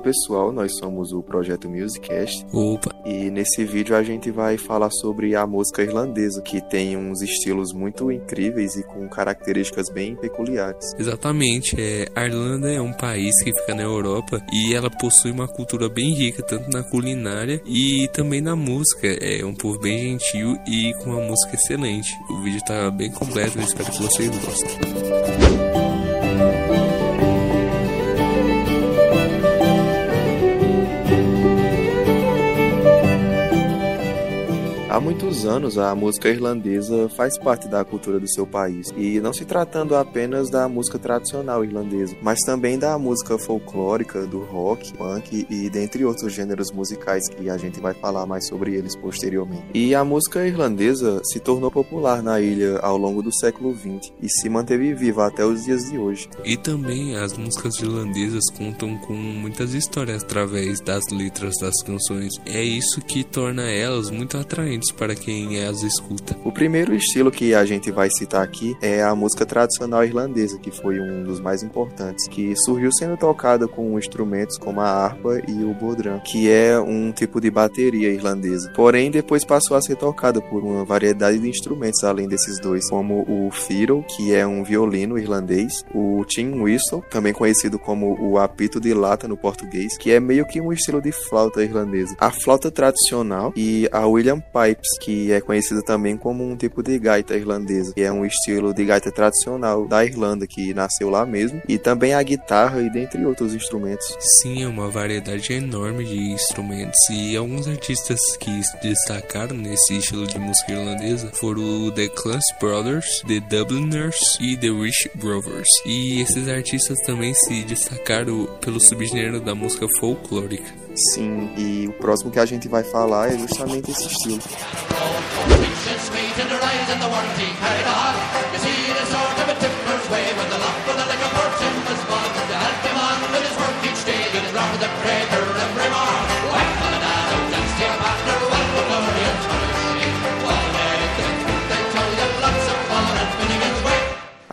pessoal, nós somos o Projeto Musicast. Opa! E nesse vídeo a gente vai falar sobre a música irlandesa, que tem uns estilos muito incríveis e com características bem peculiares. Exatamente, é, a Irlanda é um país que fica na Europa e ela possui uma cultura bem rica, tanto na culinária e também na música. É um povo bem gentil e com uma música excelente. O vídeo tá bem completo, eu espero que vocês gostem. Há muitos anos, a música irlandesa faz parte da cultura do seu país, e não se tratando apenas da música tradicional irlandesa, mas também da música folclórica, do rock, punk e dentre outros gêneros musicais que a gente vai falar mais sobre eles posteriormente. E a música irlandesa se tornou popular na ilha ao longo do século XX e se manteve viva até os dias de hoje. E também as músicas irlandesas contam com muitas histórias através das letras das canções. É isso que torna elas muito atraentes para quem as escuta. O primeiro estilo que a gente vai citar aqui é a música tradicional irlandesa, que foi um dos mais importantes, que surgiu sendo tocada com instrumentos como a harpa e o bodhrán, que é um tipo de bateria irlandesa. Porém, depois passou a ser tocada por uma variedade de instrumentos além desses dois, como o fiddle, que é um violino irlandês, o tin whistle, também conhecido como o apito de lata no português, que é meio que um estilo de flauta irlandesa. A flauta tradicional e a William Pipe pipes, que é conhecido também como um tipo de gaita irlandesa, que é um estilo de gaita tradicional da Irlanda que nasceu lá mesmo, e também a guitarra e dentre outros instrumentos. Sim, é uma variedade enorme de instrumentos e alguns artistas que se destacaram nesse estilo de música irlandesa foram o The Clancy Brothers, The Dubliners e The Rich Brothers. E esses artistas também se destacaram pelo subgênero da música folclórica. Sim, e o próximo que a gente vai falar é justamente esse estilo.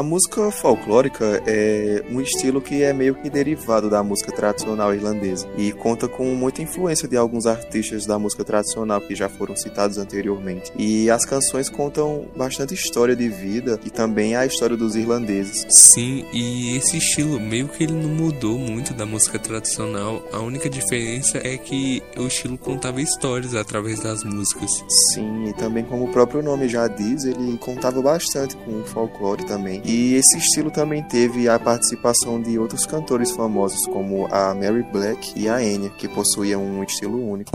A música folclórica é um estilo que é meio que derivado da música tradicional irlandesa e conta com muita influência de alguns artistas da música tradicional que já foram citados anteriormente. E as canções contam bastante história de vida e também a história dos irlandeses. Sim, e esse estilo meio que ele não mudou muito da música tradicional. A única diferença é que o estilo contava histórias através das músicas. Sim, e também como o próprio nome já diz, ele contava bastante com o folclore também e esse estilo também teve a participação de outros cantores famosos, como a Mary Black e a Enya, que possuíam um estilo único.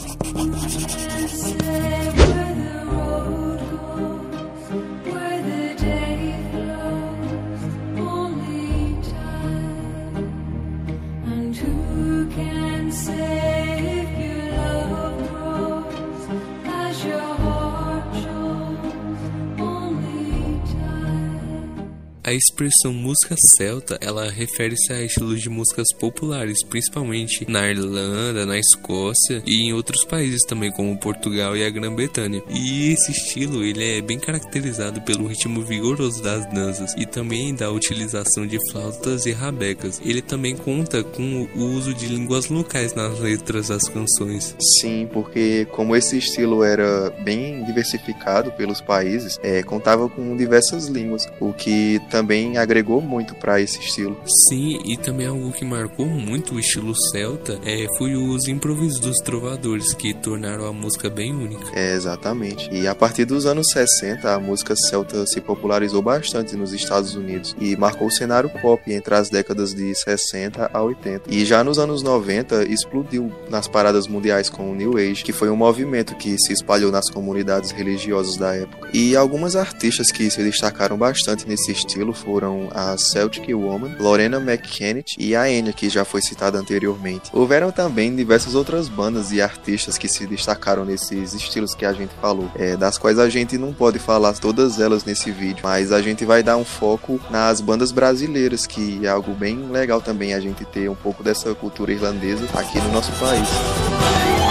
Expressão música celta, ela refere-se a estilos de músicas populares, principalmente na Irlanda, na Escócia e em outros países também, como Portugal e a Grã-Bretanha. E esse estilo, ele é bem caracterizado pelo ritmo vigoroso das danças e também da utilização de flautas e rabecas. Ele também conta com o uso de línguas locais nas letras das canções. Sim, porque como esse estilo era bem diversificado pelos países, é, contava com diversas línguas, o que também agregou muito para esse estilo. Sim, e também algo que marcou muito o estilo celta é, foi os improvisos dos trovadores, que tornaram a música bem única. É, exatamente. E a partir dos anos 60, a música celta se popularizou bastante nos Estados Unidos e marcou o cenário pop entre as décadas de 60 a 80. E já nos anos 90, explodiu nas paradas mundiais com o New Age, que foi um movimento que se espalhou nas comunidades religiosas da época. E algumas artistas que se destacaram bastante nesse estilo foram a Celtic Woman, Lorena McKennitt e a Enya, que já foi citada anteriormente. Houveram também diversas outras bandas e artistas que se destacaram nesses estilos que a gente falou, é, das quais a gente não pode falar todas elas nesse vídeo, mas a gente vai dar um foco nas bandas brasileiras, que é algo bem legal também a gente ter um pouco dessa cultura irlandesa aqui no nosso país.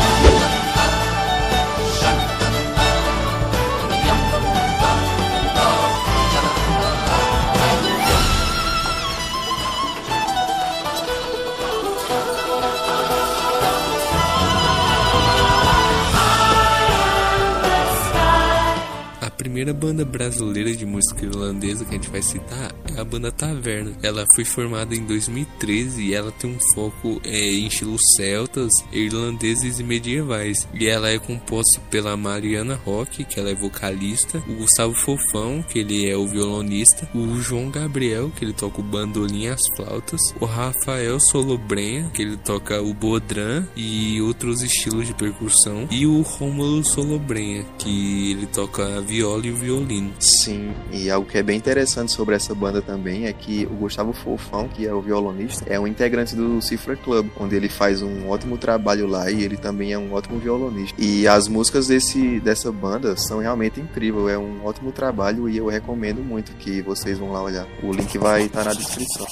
Banda brasileira de música irlandesa que a gente vai citar é a banda Taverna. Ela foi formada em 2013 e ela tem um foco é, em estilos celtas, irlandeses e medievais. E ela é composta pela Mariana Roque, que ela é vocalista, o Gustavo Fofão, que ele é o violonista, o João Gabriel, que ele toca o bandolim e as flautas, o Rafael Solobrenha, que ele toca o bodrã e outros estilos de percussão, e o Rômulo Solobrenha, que ele toca viola e violino. Sim, e algo que é bem interessante sobre essa banda também é que o Gustavo Fofão, que é o violonista, é um integrante do Cifra Club, onde ele faz um ótimo trabalho lá e ele também é um ótimo violonista. E as músicas desse, dessa banda são realmente incríveis, é um ótimo trabalho e eu recomendo muito que vocês vão lá olhar. O link vai estar tá na descrição.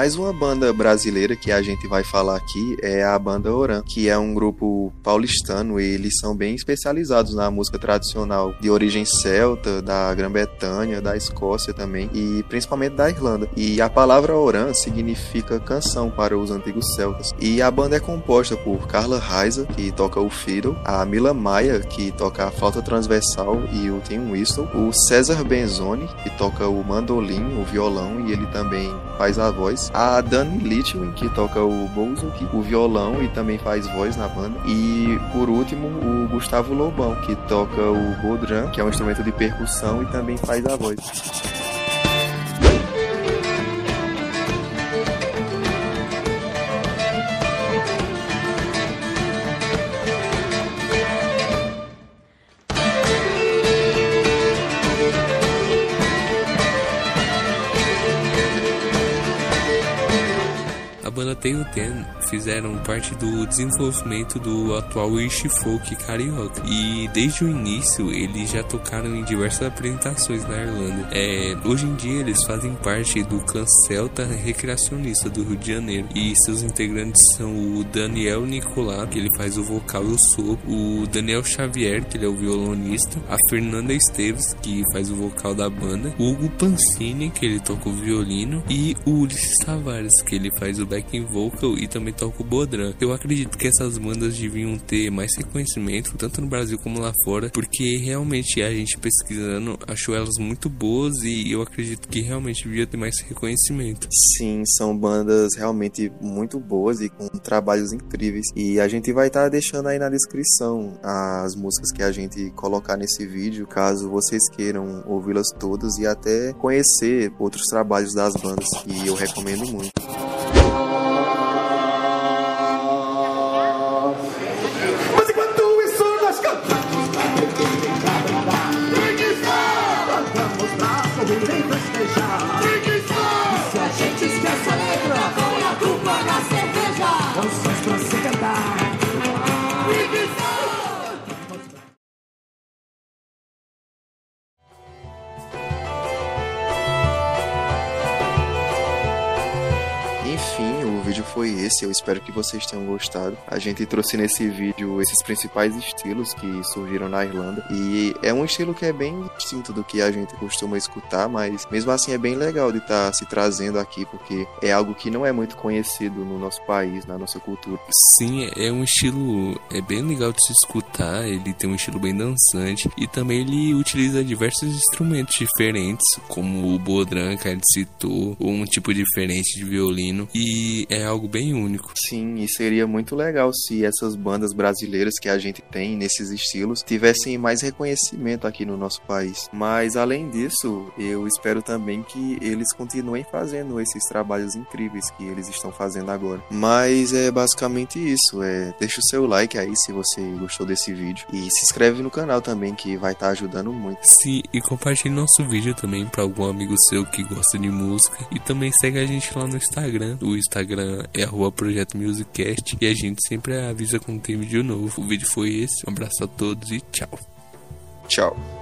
Mais uma banda brasileira que a gente vai falar aqui é a banda Oran, que é um grupo paulistano e eles são bem especializados na música tradicional de origem celta, da Grã-Bretanha, da Escócia também e principalmente da Irlanda. E a palavra Oran significa canção para os antigos celtas. E a banda é composta por Carla Reiser, que toca o fiddle, a Mila Maia, que toca a flauta transversal e o tim whistle, o César Benzoni, que toca o mandolim, o violão e ele também faz a voz, a Dani Litwin, que toca o bouzouki, o violão e também faz voz na banda. E por último, o Gustavo Lobão, que toca o bodrã, que é um instrumento de percussão e também faz a voz. Bola tiutin. Fizeram parte do desenvolvimento do atual Wish Folk carioca. E desde o início eles já tocaram em diversas apresentações na Irlanda. É, hoje em dia eles fazem parte do clã celta recreacionista do Rio de Janeiro. E seus integrantes são o Daniel Nicolá, que ele faz o vocal e o sopro, o Daniel Xavier, que ele é o violonista, a Fernanda Esteves, que faz o vocal da banda, o Hugo Pancini, que ele toca o violino, e o Ulisses Tavares, que ele faz o back backing vocal e também o. Eu acredito que essas bandas deviam ter mais reconhecimento, tanto no Brasil como lá fora, porque realmente a gente pesquisando achou elas muito boas e eu acredito que realmente devia ter mais reconhecimento. Sim, são bandas realmente muito boas e com trabalhos incríveis. E a gente vai estar tá deixando aí na descrição as músicas que a gente colocar nesse vídeo, caso vocês queiram ouvi-las todas e até conhecer outros trabalhos das bandas que eu recomendo muito. Vídeo foi esse. Eu espero que vocês tenham gostado. A gente trouxe nesse vídeo esses principais estilos que surgiram na Irlanda. E é um estilo que é bem distinto do que a gente costuma escutar, mas mesmo assim é bem legal de estar tá se trazendo aqui, porque é algo que não é muito conhecido no nosso país, na nossa cultura. Sim, é um estilo é bem legal de se escutar. Ele tem um estilo bem dançante e também ele utiliza diversos instrumentos diferentes, como o bodran que a gente citou, ou um tipo diferente de violino. E é algo bem único. Sim, e seria muito legal se essas bandas brasileiras que a gente tem nesses estilos tivessem mais reconhecimento aqui no nosso país. Mas além disso, eu espero também que eles continuem fazendo esses trabalhos incríveis que eles estão fazendo agora. Mas é basicamente isso. É, deixa o seu like aí se você gostou desse vídeo e se inscreve no canal também que vai estar tá ajudando muito. Sim, e compartilhe nosso vídeo também para algum amigo seu que gosta de música e também segue a gente lá no Instagram. O Instagram é arroba Projeto Musiccast e a gente sempre avisa quando tem vídeo novo. O vídeo foi esse. Um abraço a todos e tchau. Tchau.